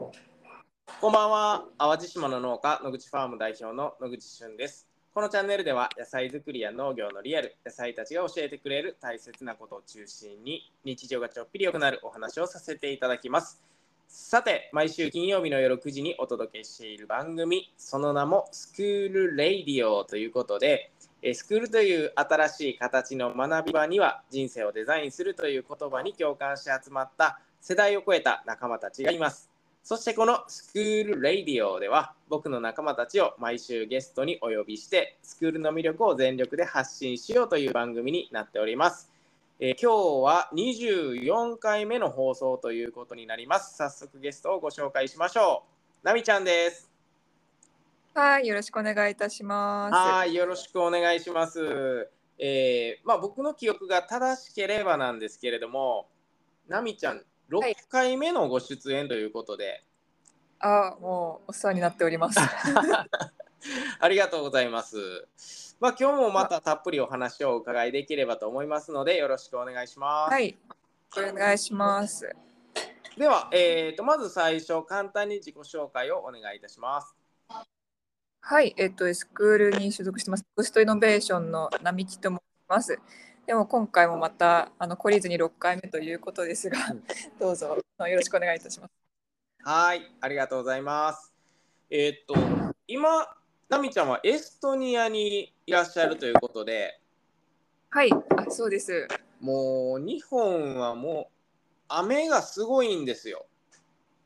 こんばんは。淡路島の農家野口ファーム代表の野口俊です。このチャンネルでは野菜作りや農業のリアル野菜たちが教えてくれる大切なことを中心に日常がちょっぴり良くなるお話をさせていただきます。さて毎週金曜日の夜9時にお届けしている番組その名もスクールレイディオということでスクールという新しい形の学び場には人生をデザインするという言葉に共感して集まった世代を超えた仲間たちがいます。そしてこのスクールレイディオでは僕の仲間たちを毎週ゲストにお呼びしてスクールの魅力を全力で発信しようという番組になっております。えー、今日は24回目の放送ということになります。早速ゲストをご紹介しましょう。なみちゃんです。はい、よろしくお願いいたします。はい、よろしくお願いします。えー、まあ僕の記憶が正しければなんですけれども、なみちゃん6回目のご出演ということで。はい、あもうお世話になっております。ありがとうございます。まあ、今日もまたたっぷりお話をお伺いできればと思いますので、よろしくお願いします。はい、お願いします。では、えーと、まず最初、簡単に自己紹介をお願いいたします。はい、えっ、ー、と、スクールに所属してます。ブストイノベーションの並木と申します。でも今回もまたあの懲りずに6回目ということですが、どうぞよろしくお願いいたします。はい、ありがとうございます。えー、っと今ナミちゃんはエストニアにいらっしゃるということで、はい、あそうです。もう日本はもう雨がすごいんですよ。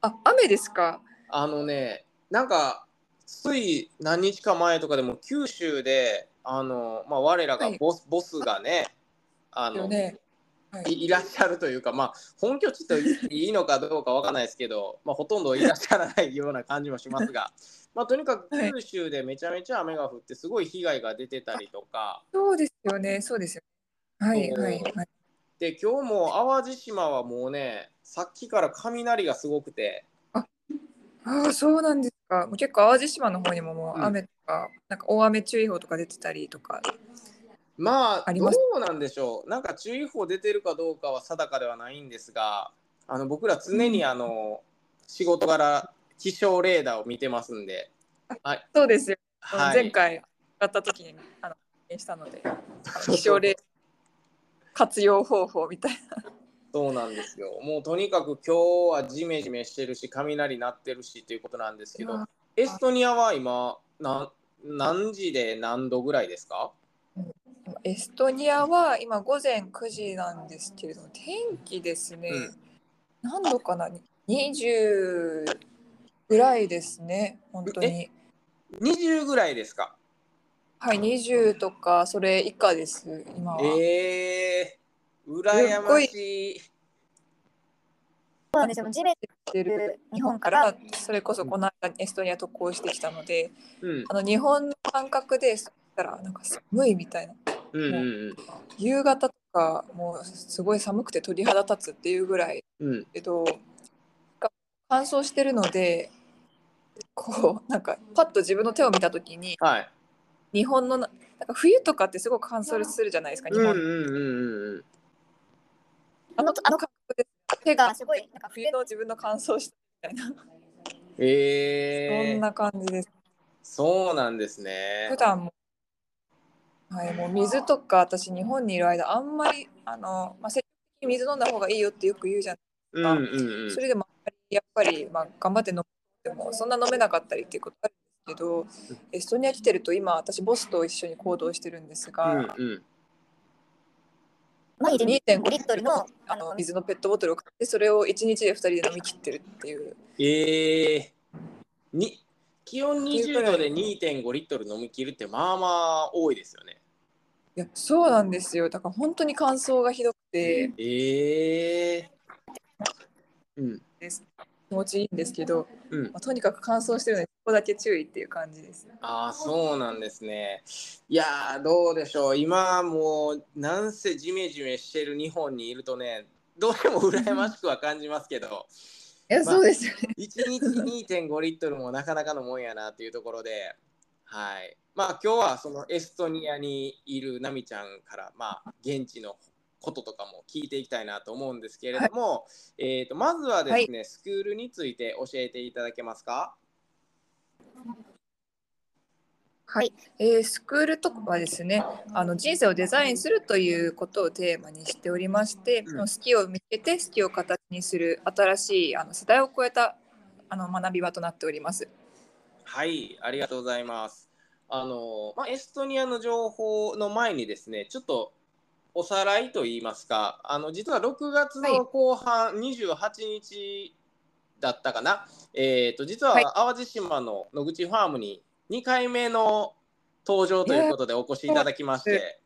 あ、雨ですか？あのね、なんかつい何日か前とかでも九州であのまあ我らがボスはい、ボスがねあの、ねはい、いらっしゃるというか、まあ、本拠地といいのかどうかわからないですけど、まあ、ほとんどいらっしゃらないような感じもしますが、まあ、とにかく九州でめちゃめちゃ雨が降って、すごい被害が出てたりとか。そうですよね、そうですよはいはいはい。で、今日も淡路島はもうね、さっきから雷がすごくて。ああ、そうなんですか。結構淡路島の方にももう雨とか、うん、なんか大雨注意報とか出てたりとか。まあ、どうなんでしょう。なんか注意報出てるかどうかは定かではないんですが、あの僕ら常にあの、うん、仕事柄気象レーダーを見てますんで。はい、そうですよ。はい、前回やった時にあのしたので、気象レーダー活用方法みたいな。そうなんですよ。もうとにかく今日はジメジメしてるし、雷鳴ってるしということなんですけど、エストニアは今な何時で何度ぐらいですか？エストニアは今午前9時なんですけれども天気ですね、うん、何度かな？20ぐらいですね本当に。20ぐらいですか？はい20とかそれ以下です今は。えー、羨ましい。そうなんですよ。地面てる日本からそれこそこの間エストニア渡航してきたので、うん、あの日本の感覚でたらなんか寒いみたいなうんうんうん、夕方とかもうすごい寒くて鳥肌立つっていうぐらい、うん、けど乾燥してるのでこうなんかパッと自分の手を見た時に、はい、日本のなんか冬とかってすごく乾燥するじゃないですか日本、うんうんうん、あのあの感覚で手がすごいなんか冬の自分の乾燥したみたいな。えー、そんな感じです。そうなんですね。普段もはい、もう水とか私日本にいる間あんまりあの、まあ、積極的に水飲んだ方がいいよってよく言うじゃないですか、うんうんうん、それでもやっぱり、まあ、頑張って飲んでもそんな飲めなかったりっていうことあるんですけどエストニア来てると今私ボスと一緒に行動してるんですが、うんうん。毎日2.5リットルのあの水のペットボトルを買ってそれを1日で2人で飲み切ってるっていう。ええー、に気温20度で2.5リットル飲み切るってまあまあ多いですよねいやそうなんですよ。だから本当に乾燥がひどくて。ええー、うん。です気持ちいいんですけど、うん。まあ、とにかく乾燥してるのでここだけ注意っていう感じです。ああそうなんですね。いやどうでしょう。今もうなんせジメジメしてる日本にいるとねどうしても羨ましくは感じますけど。いや、まあ、そうですよね。1日2.5リットルもなかなかのもんやなっていうところではい。まあ今日はそのエストニアにいるナミちゃんからまあ現地のこととかも聞いていきたいなと思うんですけれども、はい、えーと、まずはですね、はい、スクールについて教えていただけますか？はい、えー、スクールとかはですねあの人生をデザインするということをテーマにしておりまして、うん、好きを見つけて好きを形にする新しいあの世代を超えたあの学び場となっております。はい。ありがとうございます。あのまあ、エストニアの情報の前にですねちょっとおさらいといいますかあの実は6月の後半、28日だったかな、えーと、実は淡路島の野口ファームに2回目の登場ということでお越しいただきまして。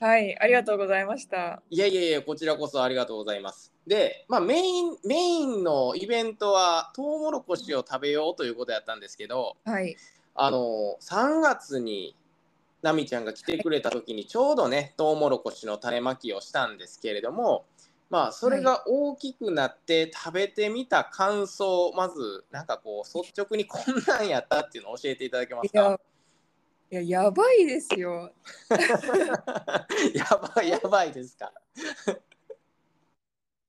はい、ありがとうございました。いやいやいや、こちらこそありがとうございます。で、まあ、メイン、メインのイベントは、トウモロコシを食べようということやったんですけど、はい、あの、3月に、ナミちゃんが来てくれた時に、ちょうどね、トウモロコシの種まきをしたんですけれども、まあ、それが大きくなって食べてみた感想、まず、なんかこう、率直にこんなんやったっていうのを教えていただけますか？いや、やばいですよ。やばい、やばいですか？よ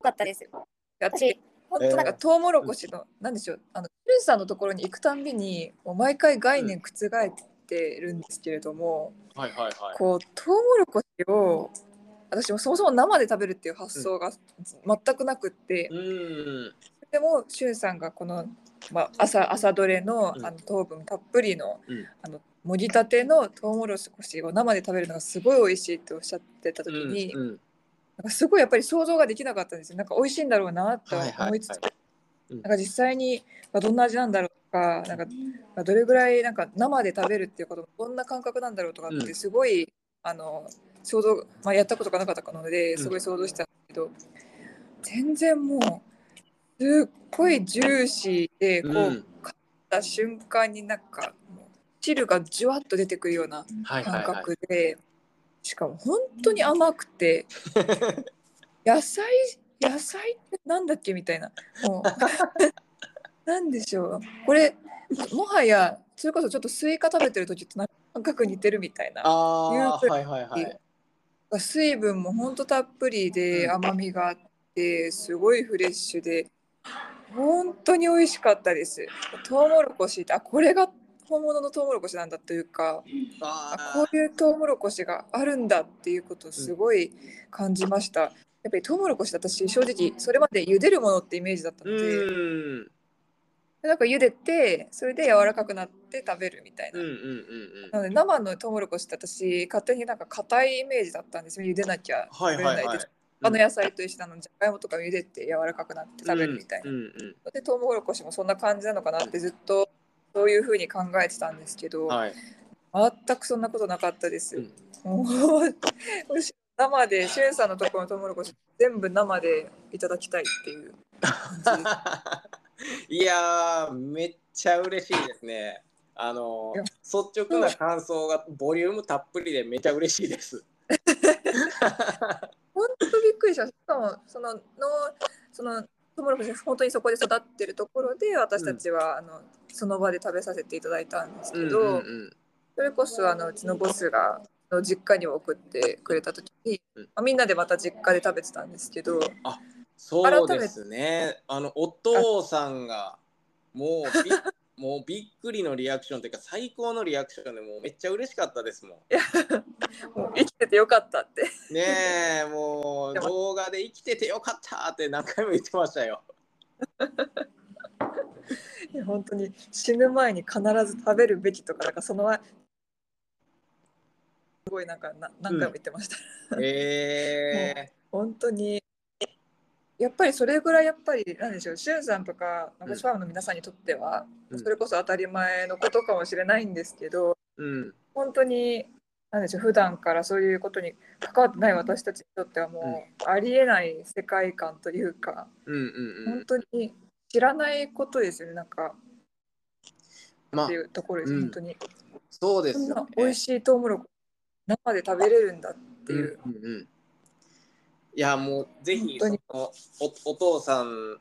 かったですよ。私、本当なんかトウモロコシの、えー、なんでしょう、あの、ルーさんのところに行くたんびに、もう毎回概念覆ってるんですけれども、うん、はいはいはい。こう、トウモロコシを、私もそもそも生で食べるっていう発想が全くなくって、うん、でもしゅんさんがこの、まあ、朝朝どれの,、あの糖分たっぷりの,、あのもぎたてのとうもろこしを生で食べるのがすごい美味しいっておっしゃってた時に、なんかすごいやっぱり想像ができなかったんですよ。なんか美味しいんだろうなと思いつつ、なんか実際にどんな味なんだろうとかなんかどれぐらいなんか生で食べるっていうことどんな感覚なんだろうとかってすごい、あの想像、まあ、やったことがなかったのですごい想像したんですけど、うん、全然もうすっごいジューシーでこう、うん、買った瞬間になんか汁がじゅわっと出てくるような感覚で、はいはい。はい、しかも本当に甘くて野菜野菜ってなんだっけみたいな。もう なんでしょう。これもはやそれこそちょっとスイカ食べてる時と感覚似てるみたいな。あはいはいはい。水分もほんとたっぷりで甘みがあってすごいフレッシュで本当に美味しかったです。トウモロコシってあこれが本物のトウモロコシなんだというかあこういうトウモロコシがあるんだっていうことをすごい感じました。やっぱりトウモロコシ私正直それまで茹でるものってイメージだったので。なんか茹でてそれで柔らかくなって食べるみたいな。なので生のトウモロコシって私勝手になんか硬いイメージだったんですよ。茹でなきゃ食べれないです。他の野菜と一緒なのじゃがいもとか茹でて柔らかくなって食べるみたいな。うんうんうん、でトウモロコシもそんな感じなのかなってずっとそういうふうに考えてたんですけど、はい、全くそんなことなかったです。うん、生でしゅんさんのところのトウモロコシ全部生でいただきたいっていう。いやめっちゃ嬉しいですね。あの率直な感想がボリュームたっぷりでめちゃ嬉しいです。本当びっくりした。しかもそののそのトウモロコシ本当にそこで育ってるところで私たちは、うん、あのその場で食べさせていただいたんですけど、うんうんうん、それこそあのうちのボスがの実家に送ってくれた時に、うん、まあ、みんなでまた実家で食べてたんですけど。あそうですね。あのお父さんがもうび もうびっくりのリアクションというか最高のリアクションでもうめっちゃ嬉しかったですもん。もう生きててよかったって。ねえもう動画で生きててよかったって何回も言ってましたよ。いや本当に死ぬ前に必ず食べるべきとかなんかその前すごいなんかな何回も言ってました。うん、えー、本当にやっぱりそれぐらいやっぱりなんでしょうしゅんさんとかナゴシファームの皆さんにとっては、うん、それこそ当たり前のことかもしれないんですけど、うん、本当になんでしょう普段からそういうことに関わってない私たちにとってはもうありえない世界観というか、うんうんうん、本当に知らないことですよね。なんか、まあ、っていうところです、本当に。そうですよ、ね、美味しいトウモロコシ生で食べれるんだっていう。うんうんうん。いやもうぜひそのおお父さん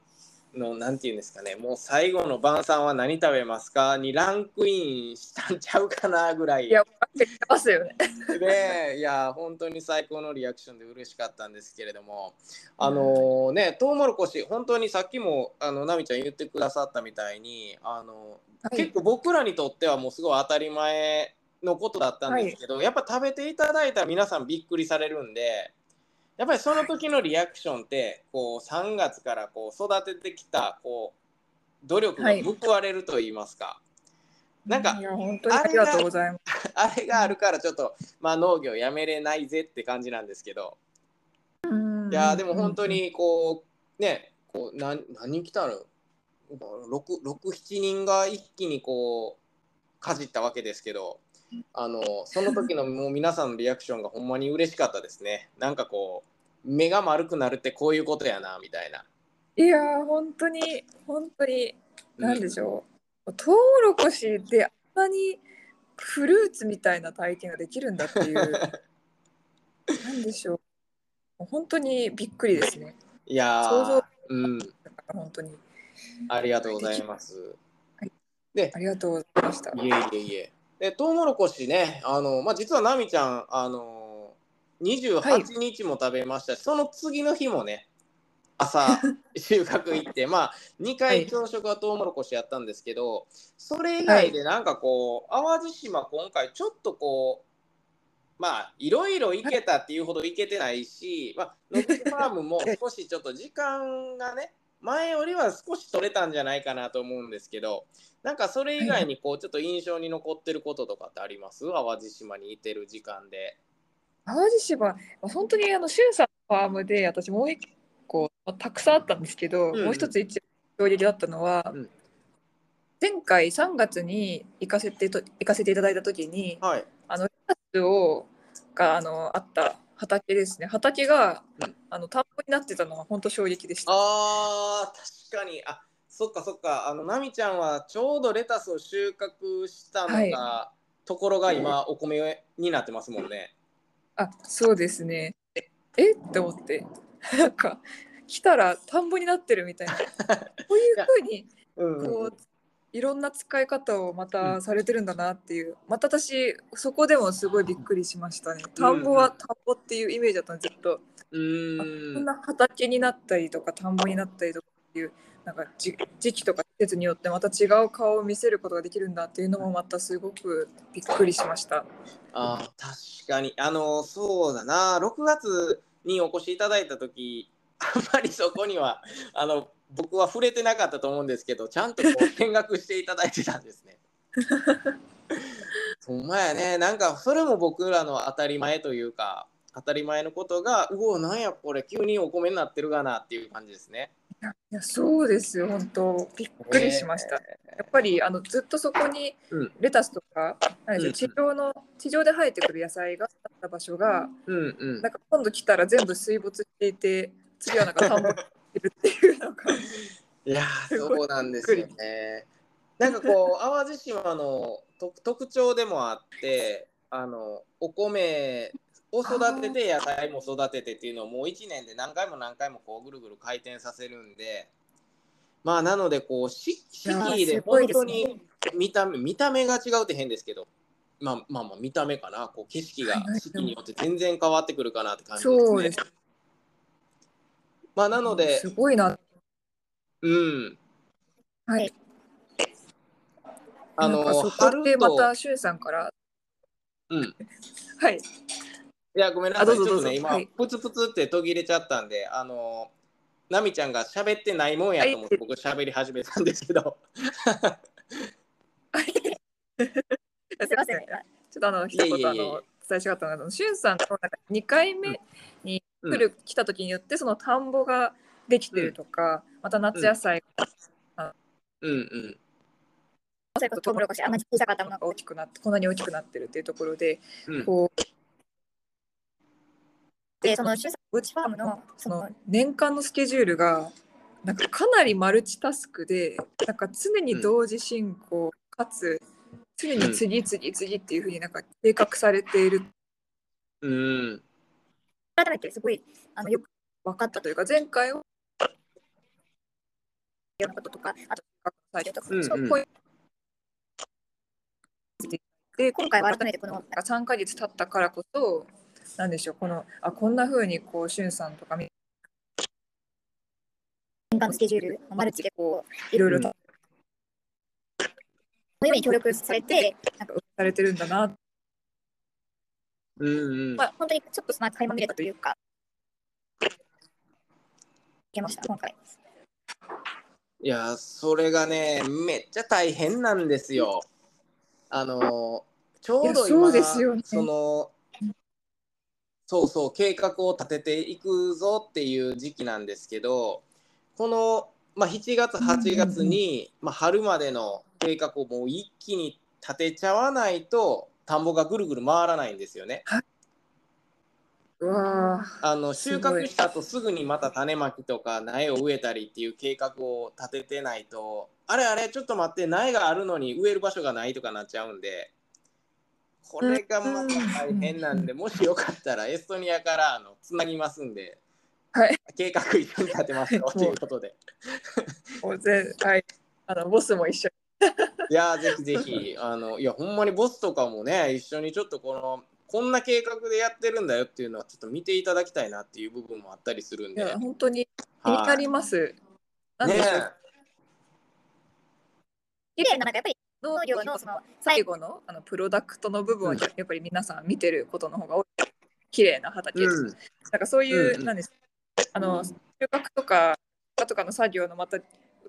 のなんていうんですかね。もう最後の晩餐は何食べますかにランクインしたんちゃうかなぐらい。いや分かってますよね。でいや本当に最高のリアクションで嬉しかったんですけれども。あのー、ねトウモロコシ本当にさっきもあのナミちゃん言ってくださったみたいにあの、はい、結構僕らにとってはもうすごい当たり前のことだったんですけど、はい、やっぱ食べていただいたら皆さんびっくりされるんでやっぱりその時のリアクションってこう3月からこう育ててきたこう努力が報われると言いますか、はい、なんかいや本当にありがとうございます。あれがあるからちょっと、まあ、農業やめれないぜって感じなんですけど。いやでも本当にこうねこう何何人来たの？67人が一気にこうかじったわけですけど。あのその時のもう皆さんのリアクションがほんまに嬉しかったですね。なんかこう目が丸くなるってこういうことやなみたいな。いや本当に本当に何でしょう、うん、トウモロコシであんなにフルーツみたいな体験ができるんだっていう 何でしょう本当にびっくりですね。いや想像うん本当にありがとうございます。はい、でありがとうございました。いえいえいえ。でトウモロコシねあのまあ実はナミちゃんあの28日も食べましたし、はい、その次の日もね朝 収穫行ってまあ2回朝食はトウモロコシやったんですけど、それ以外でなんかこう、淡路島今回ちょっとこうまあいろいろ行けたっていうほど行けてないし、まあ、ノックファームも少しちょっと時間がね前よりは少し取れたんじゃないかなと思うんですけどなんかそれ以外にこうちょっと印象に残ってることとかってあります？淡路島にいてる時間で。淡路島本当にあのしゅんさんのファームで私もう一個たくさんあったんですけど、うんうん、もう一つ一衝撃だったのは、うん、前回3月に行かせてと行かせていただいた時に、はい、あのレタスをがあのあった畑ですね。畑が、うん、あの田んぼになってたのは本当衝撃でした。あ確かに。あそっかそっか。あの奈美ちゃんはちょうどレタスを収穫したのが、はい、ところが今お米になってますもんね。あそうですね。え？って思って。なんか来たら田んぼになってるみたいな。こういうふうにこういろんな使い方をまたされてるんだなっていう、また私そこでもすごいびっくりしましたね。田んぼは田んぼっていうイメージだったのずっとうん。こんな畑になったりとか田んぼになったりとかっていうなんか時期とか季節によってまた違う顔を見せることができるんだっていうのもまたすごくびっくりしました。あ確かにあのそうだな6月にお越しいただいた時あんまりそこにはあの僕は触れてなかったと思うんですけどちゃんとこう見学していただいてたんですね。ほんまやねなんかそれも僕らの当たり前というか当たり前のことがうおなんやこれ急にお米になってるがなっていう感じですね。いやそうですよ本当。びっくりしました、え。ー、やっぱりあのずっとそこにレタスとか、うん、地上の地上で生えてくる野菜があった場所が、うんうん、なんか今度来たら全部水没していて次はなんか田んぼってるっていうのが。いやそうなんですよね。なんかこう淡路島の特徴でもあってあのお米を育てて野菜も育ててっていうのをもう1年で何回も何回もこうぐるぐる回転させるんでまあなのでこう四季で本当に見た目、見た目が違うって変ですけどまあまあまあ見た目かなこう景色が四季によって全然変わってくるかなって感じですね。まあなので、すごいな。うん。はい。あのそこでまたしゅんさんから、うん。はい。いや、ごめんなさい。ちょっとね、今、はい、プツプツって途切れちゃったんで、あの、ナミちゃんが喋ってないもんやと思って、僕喋り始めたんですけど。すみません。ちょっとあの、一言あの、伝えしたかったのが、しゅんさんのなんか2回目に来る、うん、来た時によって、その田んぼができてるとか、うん、また夏野菜が、うんうん。トウモロコシあんなに小さかったものが大きくなってこんなに大きくなってるっていうところで、うん、こうでその主ウチファームのその年間のスケジュールがなんかかなりマルチタスクでなんか常に同時進行、うん、かつ常に次々次っていうふうになんか計画されている。うん、改めてすごいあのよく分かったというか前回はようなこととか、あと、作業とか、うんうん、そうこういう。で今回は改めてこのなんか3か月経ったからこそなんでしょうこのあこんなふうにこうしゅんさんとか年間のスケジュールマルチでこういろいろと、うん、そういうふうに協力されてなんかされてるんだな。うんうん。まあ、本当にちょっとその垣間見れたというか、いけました、今回。いや、それがね、めっちゃ大変なんですよ。あの、ちょうど今、そ、ね、その、そうそう、計画を立てていくぞっていう時期なんですけど、この、まあ、7月、8月に、まあ、春までの計画をもう一気に立てちゃわないと、田んぼがぐるぐる回らないんですよね。あの収穫した後すぐにまた種まきとか苗を植えたりっていう計画を立ててないとあれあれちょっと待って苗があるのに植える場所がないとかなっちゃうんでこれがまた大変なんでもしよかったらエストニアからあのつなぎますんで、はい、計画一緒に立てますよ ということで。もうぜはい。あのボスも一緒いやぜひぜひあのいやほんまにボスとかもね一緒にちょっとこのこんな計画でやってるんだよっていうのはちょっと見ていただきたいなっていう部分もあったりするんで。本当に気になります。はい、ね綺麗ななんかやっぱり農業のその最後のあのプロダクトの部分をやっぱり皆さん見てることの方が多い。綺麗な畑、うん、なんかそういう、うん、なんですあの収穫とかとかの作業のまた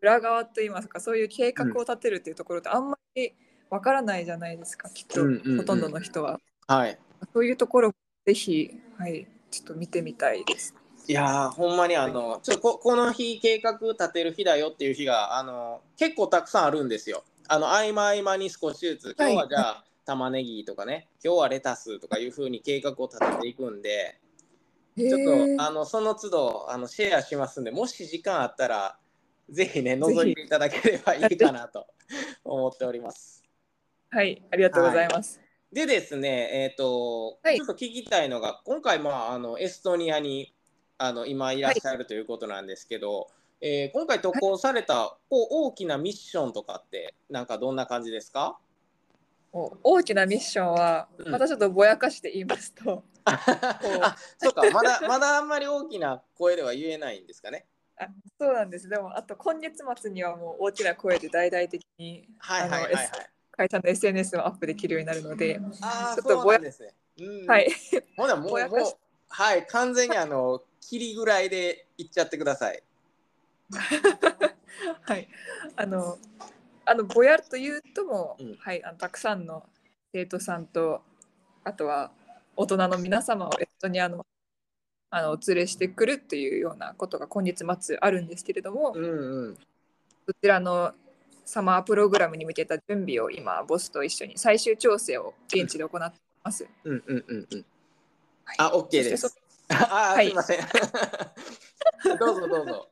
裏側といいますかそういう計画を立てるっていうところってあんまりわからないじゃないですかきっと、ほとんどの人は。はい、そういうところぜひ、はい、ちょっと見てみたいです。いやほんまにあのちょここの日計画立てる日だよっていう日があの結構たくさんあるんですよ。あの合間合間に少しずつ今日はじゃあ、はい、玉ねぎとかね今日はレタスとかいうふうに計画を立てていくんでちょっとあのその都度あのシェアしますんでもし時間あったらぜひね覗いていただければいいかなと思っております。はい、ありがとうございます。はい。でですね、えっ、ー、と、はい、ちょっと聞きたいのが、今回、まあ、あのエストニアにあの今いらっしゃるということなんですけど、はい、えー、今回投稿された、はい、大きなミッションとかって、なんかどんな感じですか？大きなミッションは、またちょっとぼやかして言いますと、あそうかまだまだあんまり大きな声では言えないんですかね？あそうなんですでもあと今月末にはもう大きな声で大々的に、会社の SNS をアップできるようになるので、あちょっとぼやですね。うん、はい。ほなもうもうはい完全にあの切りぐらいでいっちゃってください。はい。あのあのぼやというとも、うん、はいあのたくさんの生徒さんとあとは大人の皆様をエストニアのあのお連れしてくるっていうようなことが今月末あるんですけれども、うんうん、そちらのサマープログラムに向けた準備を今ボスと一緒に最終調整を現地で行っています。うんうんうんうん。はい、あ、OK です。あ、はい、すみません。どうぞどうぞ。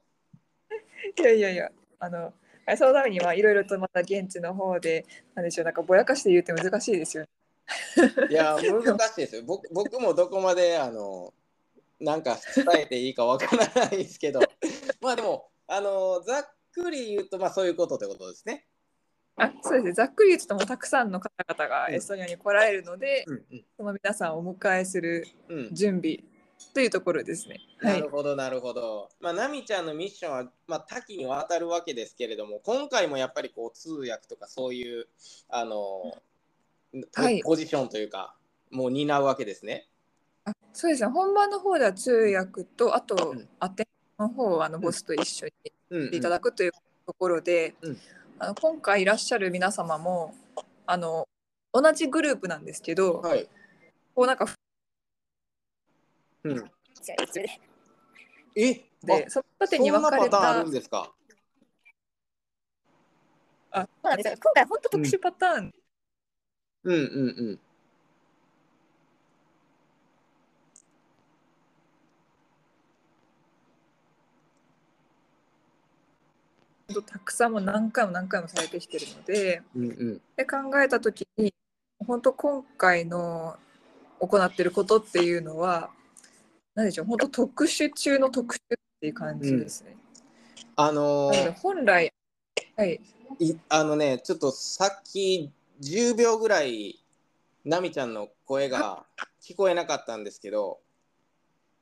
いやいやいや、あの、そのためにはいろいろとまた現地の方で、なんでしょう、なんかぼやかして言うって難しいですよね。いや、難しいですよ。僕 僕もどこまであのなんか伝えていいかわからないですけど、まあでも、あのざっくり言うと、まあそういうことってことですね。あそうですねざっくり言うともたくさんの方々がエストニアに来られるので、うんうん、その皆さんをお迎えする準備というところですね。うんはい、なるほどなるほど。まあナミちゃんのミッションは、まあ、多岐にわたるわけですけれども今回もやっぱりこう通訳とかそういうあの、はい、ポジションというかもう担うわけですね。あそうですね。本番の方では通訳とあと、うん、アテの方はあのボスと一緒にいただくというところで、うんうん、あの今回いらっしゃる皆様もあの同じグループなんですけど、はい、こうなんか、うん、えでその縦に分かれた。あるんですか？あそうなんです今回本当特殊パターン、うん、うんうん。うんたくさんも何回も何回もされてきてるのでうんうん、で考えた時に本当今回の行ってることっていうのは何でしょう本当特殊中の特殊っていう感じですね。うん、あのー、本来、はい、いあのねちょっとさっき10秒ぐらい奈美ちゃんの声が聞こえなかったんですけど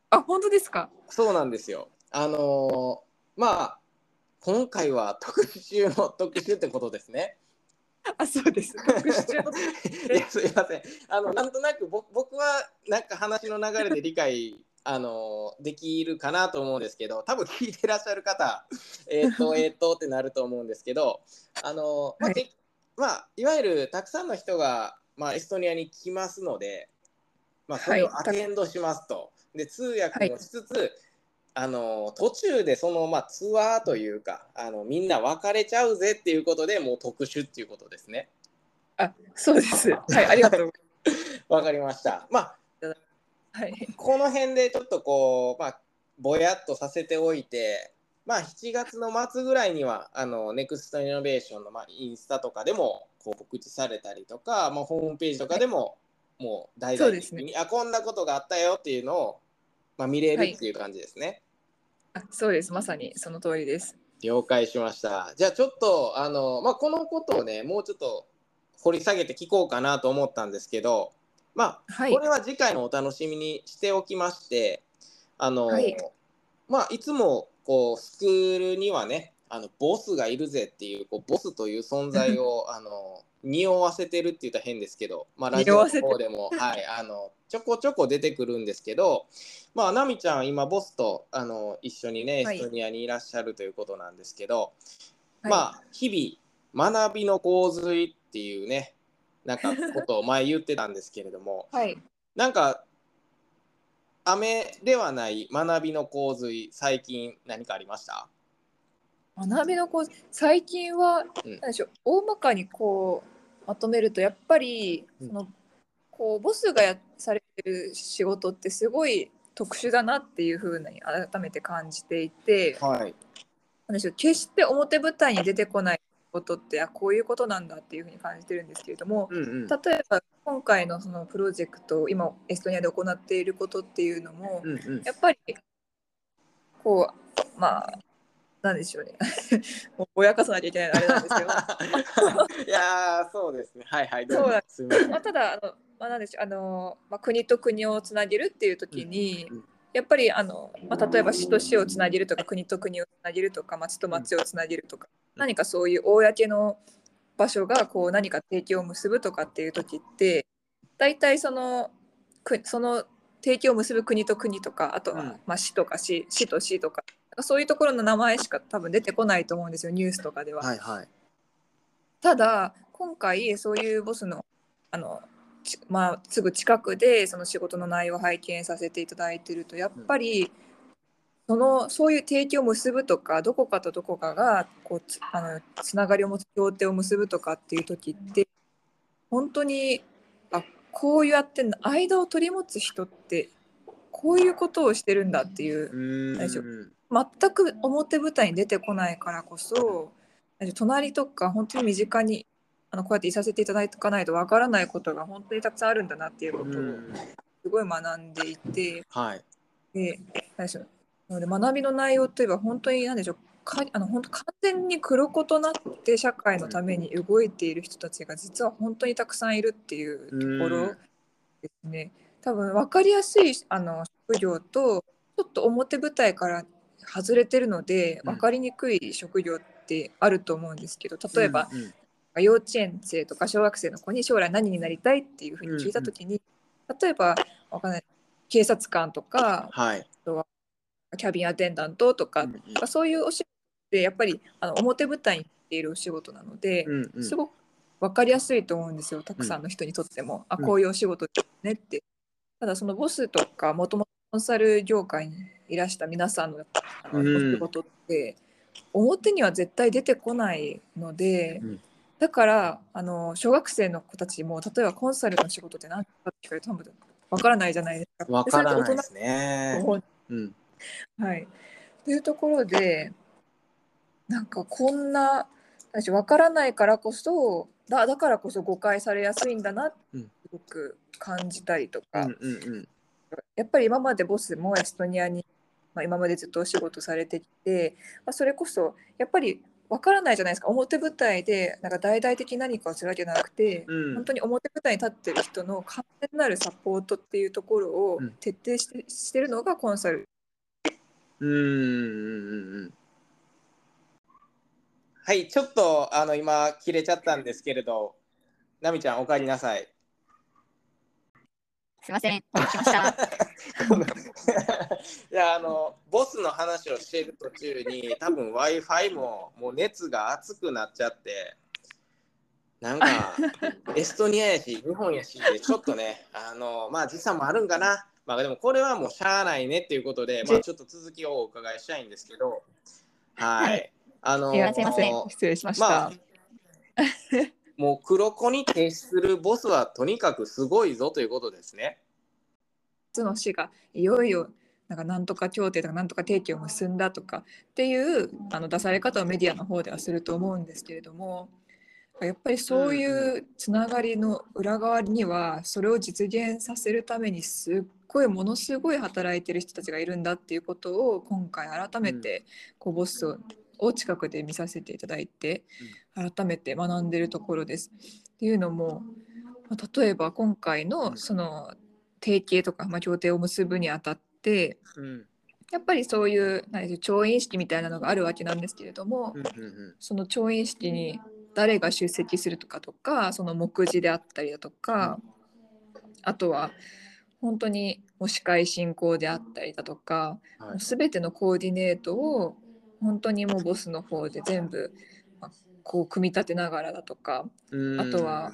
あ本当ですか？そうなんですよあのー、まあ今回は特集の特集ってことですね。あ、そうです。特集の いや、すいません。あの、なんとなく、僕、僕は、なんか話の流れで理解。あのできるかなと思うんですけど多分聞いてらっしゃる方 えっ、と えっ、とってなると思うんですけどあの、まあ、はい、まあ、いわゆるたくさんの人が、まあ、エストニアに来ますので、まあ、それをアテンドしますと。はい、で通訳もしつつ、はいあの途中でその、まあ、ツアーというかあのみんな別れちゃうぜっていうことでもう特殊っていうことですね。あそうです。はい、ありがとう。わかりました。まあ、はい、この辺でちょっとこう、まあ、ぼやっとさせておいて、まあ、7月の末ぐらいにはあのネクストイノベーションの、まあ、インスタとかでもこう告知されたりとか、まあ、ホームページとかでも、もう大々的に、ね、あこんなことがあったよっていうのを、まあ、見れるっていう感じですね。そうです。まさにその通りです。了解しました。じゃあちょっとあの、まあ、このことをねもうちょっと掘り下げて聞こうかなと思ったんですけどまあ、はい、これは次回のお楽しみにしておきましてあの、はい、まあいつもこうスクールにはねあのボスがいるぜっていうこうボスという存在 をあの匂わせてるって言ったら変ですけど、まあ、ラジオの方でも、はい、あのちょこちょこ出てくるんですけど、まあ、奈美ちゃん今ボスとあの一緒にねエストニアにいらっしゃるということなんですけど、はい、まあ日々学びの洪水っていうねなんかことを前言ってたんですけれども、はい、なんか雨ではない学びの洪水最近何かありました？学びの洪水？最近は、うん、何でしょう大まかにこうまとめるとやっぱり、そのこうボスがやされてる仕事ってすごい特殊だなっていうふうに改めて感じていて、はい、なんでしょう決して表舞台に出てこないことってあこういうことなんだっていうふうに感じてるんですけれども、うんうん、例えば今回のそのプロジェクト今エストニアで行っていることっていうのも、うんうん、やっぱりこうまあなんでしょうね。も うぼやかさなきゃいけないあれなんですけど。いやそうですね。はいはい。そうなんです。まあ、ただあのまあなんでしょうあのまあ国と国をつなげるっていう時に、うんうん、やっぱりあのまあ例えば市と市をつなげるとか国と国をつなげるとか町と町をつなげるとか、うん、何かそういう公の場所がこう何か提供を結ぶとかっていう時って大体そのくその提供を結ぶ国と国とかあとは、まあ、市とか市市と市とかそういうところの名前しか多分出てこないと思うんですよニュースとかでは。はいはい、ただ今回そういうボスのあの、まあ、すぐ近くでその仕事の内容を拝見させていただいてるとやっぱり、うん、そのそういう提供を結ぶとかどこかとどこかがこうつあのつながりを持つ協定を結ぶとかっていう時って本当にあこうやって間を取り持つ人ってこういうことをしてるんだっていう大丈夫全く表舞台に出てこないからこそ隣とか本当に身近にあのこうやっていさせていただかないとわからないことが本当にたくさんあるんだなっていうことをすごい学んでいて、はい、で何でしょう。なので学びの内容といえば本当に何でしょう。かあの本当完全に黒子となって社会のために動いている人たちが実は本当にたくさんいるっていうところですね。多分分かりやすいあの職業とちょっと表舞台から外れてるので分かりにくい職業ってあると思うんですけど例えば、うんうん、幼稚園生とか小学生の子に将来何になりたいっていうふうに聞いた時に、うんうん、例えばわかんない警察官とか、はい、あとはキャビンアテンダントとか、うんうん、そういうお仕事ってやっぱりあの表舞台に行っているお仕事なので、うんうん、すごく分かりやすいと思うんですよ。たくさんの人にとっても、うん、あこういうお仕事ですねって。ただそのボスとかもともとコンサル業界にいらした皆さんのあのお仕事って、表には絶対出てこないので、うん、だからあの小学生の子たちも例えばコンサルの仕事って何かって聞かれると多分分からないじゃないですか。分からないですね。うん、はい。というところでなんかこんな分からないからこそだだからこそ誤解されやすいんだなってすごく感じたりとか、うんうんうん、やっぱり今までボスもエストニアにまあ、今までずっとお仕事されてきて、まあ、それこそやっぱりわからないじゃないですか。表舞台でなんか大々的何かをするわけじゃなくて、うん、本当に表舞台に立ってる人の完全なるサポートっていうところを徹底して,、してるのがコンサル。うんはいちょっとあの今切れちゃったんですけれど。奈美ちゃんお帰りなさい。すいません、来ました。いやあのボスの話をしている途中に多分 Wi-Fi ももう熱が熱くなっちゃってなんか エストニアやし日本やしでちょっとねあのまあ時差もあるんかなまあでもこれはもうしゃあないねっていうことで、まあ、ちょっと続きをお伺いしたいんですけどはい。あのすいません失礼しました。まあもう黒子に徹するボスはとにかくすごいぞということですね。の市がいよいよなんかなんとか協定とかなんとか提携を結んだとかっていうあの出され方をメディアの方ではすると思うんですけれどもやっぱりそういうつながりの裏側にはそれを実現させるためにすっごいものすごい働いてる人たちがいるんだっていうことを今回改めてこうボスを近くで見させていただいて改めて学んでるところです。っていうのも例えば今回のその提携とか、まあ、協定を結ぶにあたって、うん、やっぱりそういう何で調印式みたいなのがあるわけなんですけれども、その調印式に誰が出席するとかとかその目次であったりだとか、うん、あとは本当にも司会進行であったりだとか、はい、全てのコーディネートを本当にもうボスの方で全部、まあ、こう組み立てながらだとかあとは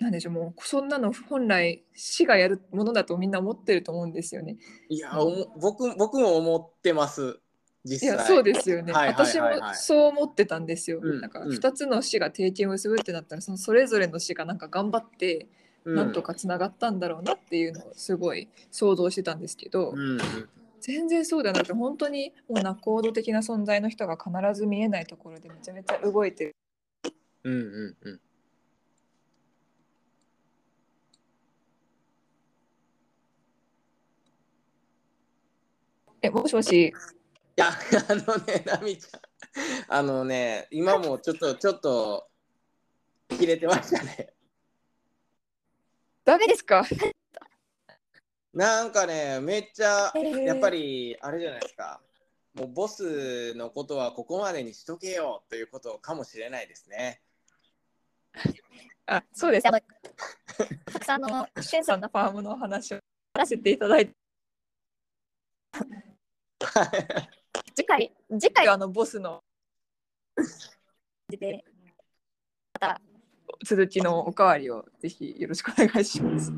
なんでしょうもうそんなの本来市がやるものだとみんな思ってると思うんですよね。いや、うん、僕僕も思ってます実際。いやそうですよね、はいはいはいはい、私もそう思ってたんですよ。うん、なんか2つの市が提携を結ぶってなったらそのそれぞれの市がなんか頑張ってなんとかつながったんだろうなっていうのをすごい想像してたんですけど、うん、全然そうではなくて本当にもう仲人的な存在の人が必ず見えないところでめちゃめちゃ動いてる。うんうんうんえ、もしもし？いや、あのね、ナミちゃん。あのね、今もちょっと、ちょっと。切れてましたね。ダメですか？なんかね、めっちゃ、やっぱり、あれじゃないですか。もうボスのことはここまでにしとけよということかもしれないですね。あ、そうです。たくさんのシュンさんのファームの話をさせていただいて。次回、次回あのボスの。で、また続きのおかわりをぜひよろしくお願いします。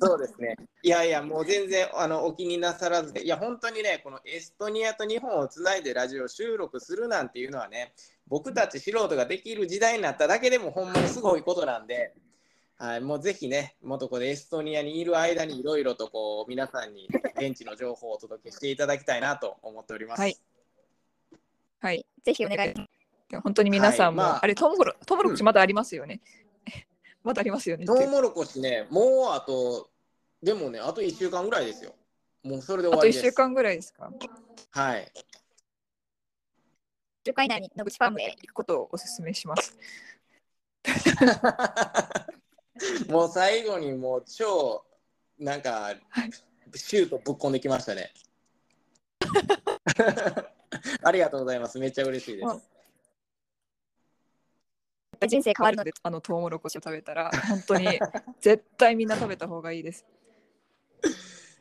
そうですね。いやいや、もう全然あのお気になさらずで、いや、本当にね、このエストニアと日本をつないでラジオ収録するなんていうのはね、僕たち素人ができる時代になっただけでもほんまにすごいことなんで、はい、もうぜひね、元こでエストニアにいる間にいろいろとこう皆さんに現地の情報をお届けしていただきたいなと思っております。はい、はい、ぜひお願い。本当に皆さんも、はいまあ、あれトウモロトウモロコシまだありますよね。うん、まだありますよね。トウモロコシね、もうあと、でもね、あと1週間ぐらいですよ。もうそれで終わりです。あと1週間ぐらいですか？はい。1週間以内に野口ファームへ行くことをお勧めします。もう最後にもう超なんかシュートぶっこんできましたね。ありがとうございます。めっちゃ嬉しいです。人生変わるのであのトウモロコシを食べたら本当に絶対みんな食べた方がいいです。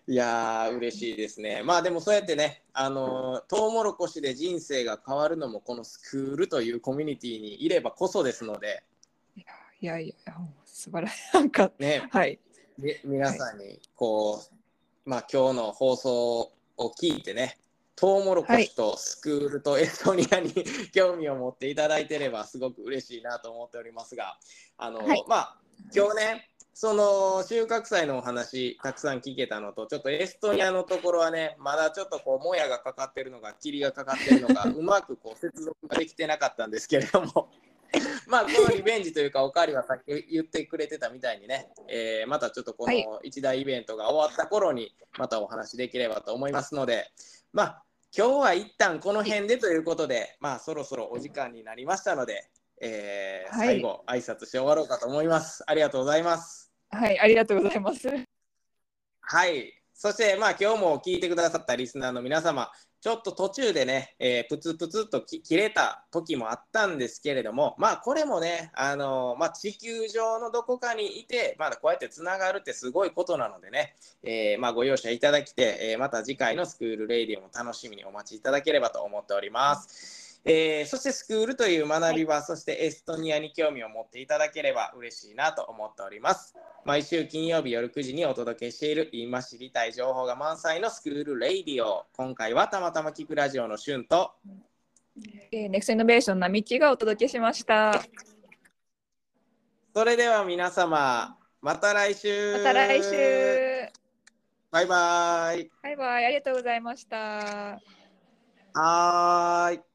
いやー嬉しいですね。まあでもそうやってね、あのトウモロコシで人生が変わるのもこのスクールというコミュニティにいればこそですので。いやいや素晴らしいなんかね、はい。皆さんにこう、はい、まあ今日の放送を聞いてね、トウモロコシとスクールとエストニアに、はい、興味を持っていただいてればすごく嬉しいなと思っておりますが、あの、はい、まあ今日ね、その収穫祭のお話たくさん聞けたのとちょっとエストニアのところはねまだちょっとこうもやがかかってるのか霧がかかってるのか うまくこう接続ができてなかったんですけれども まあこのリベンジというかおかわりはさっき言ってくれてたみたいにね、えー、またちょっとこの一大イベントが終わった頃にまたお話できればと思いますのでまあ今日は一旦この辺でということで、まあそろそろお時間になりましたので、えー、最後挨拶して終わろうかと思います。ありがとうございます。はい、ありがとうございます。はい。そして、まあ、今日も聞いてくださったリスナーの皆様、ちょっと途中でね、えー、プツプツと切れた時もあったんですけれども、まあ、これもね、あのー、まあ、地球上のどこかにいて、まだこうやってつながるってすごいことなのでね、えー、まあ、ご容赦いただきて、えまた次回の S⭐︎KOOL RADIO も楽しみにお待ちいただければと思っております。えー、そしてスクールという学び場、はい、そしてエストニアに興味を持っていただければ嬉しいなと思っております。毎週金曜日夜9時にお届けしている今知りたい情報が満載の S⭐︎KOOL RADIO。今回はたまたま聞くラジオのしゅんと、えー、ネクストイノベーションなみちがお届けしました。それでは皆様、また来週。また来週。バイバイ。バイバイ。ありがとうございました。はい。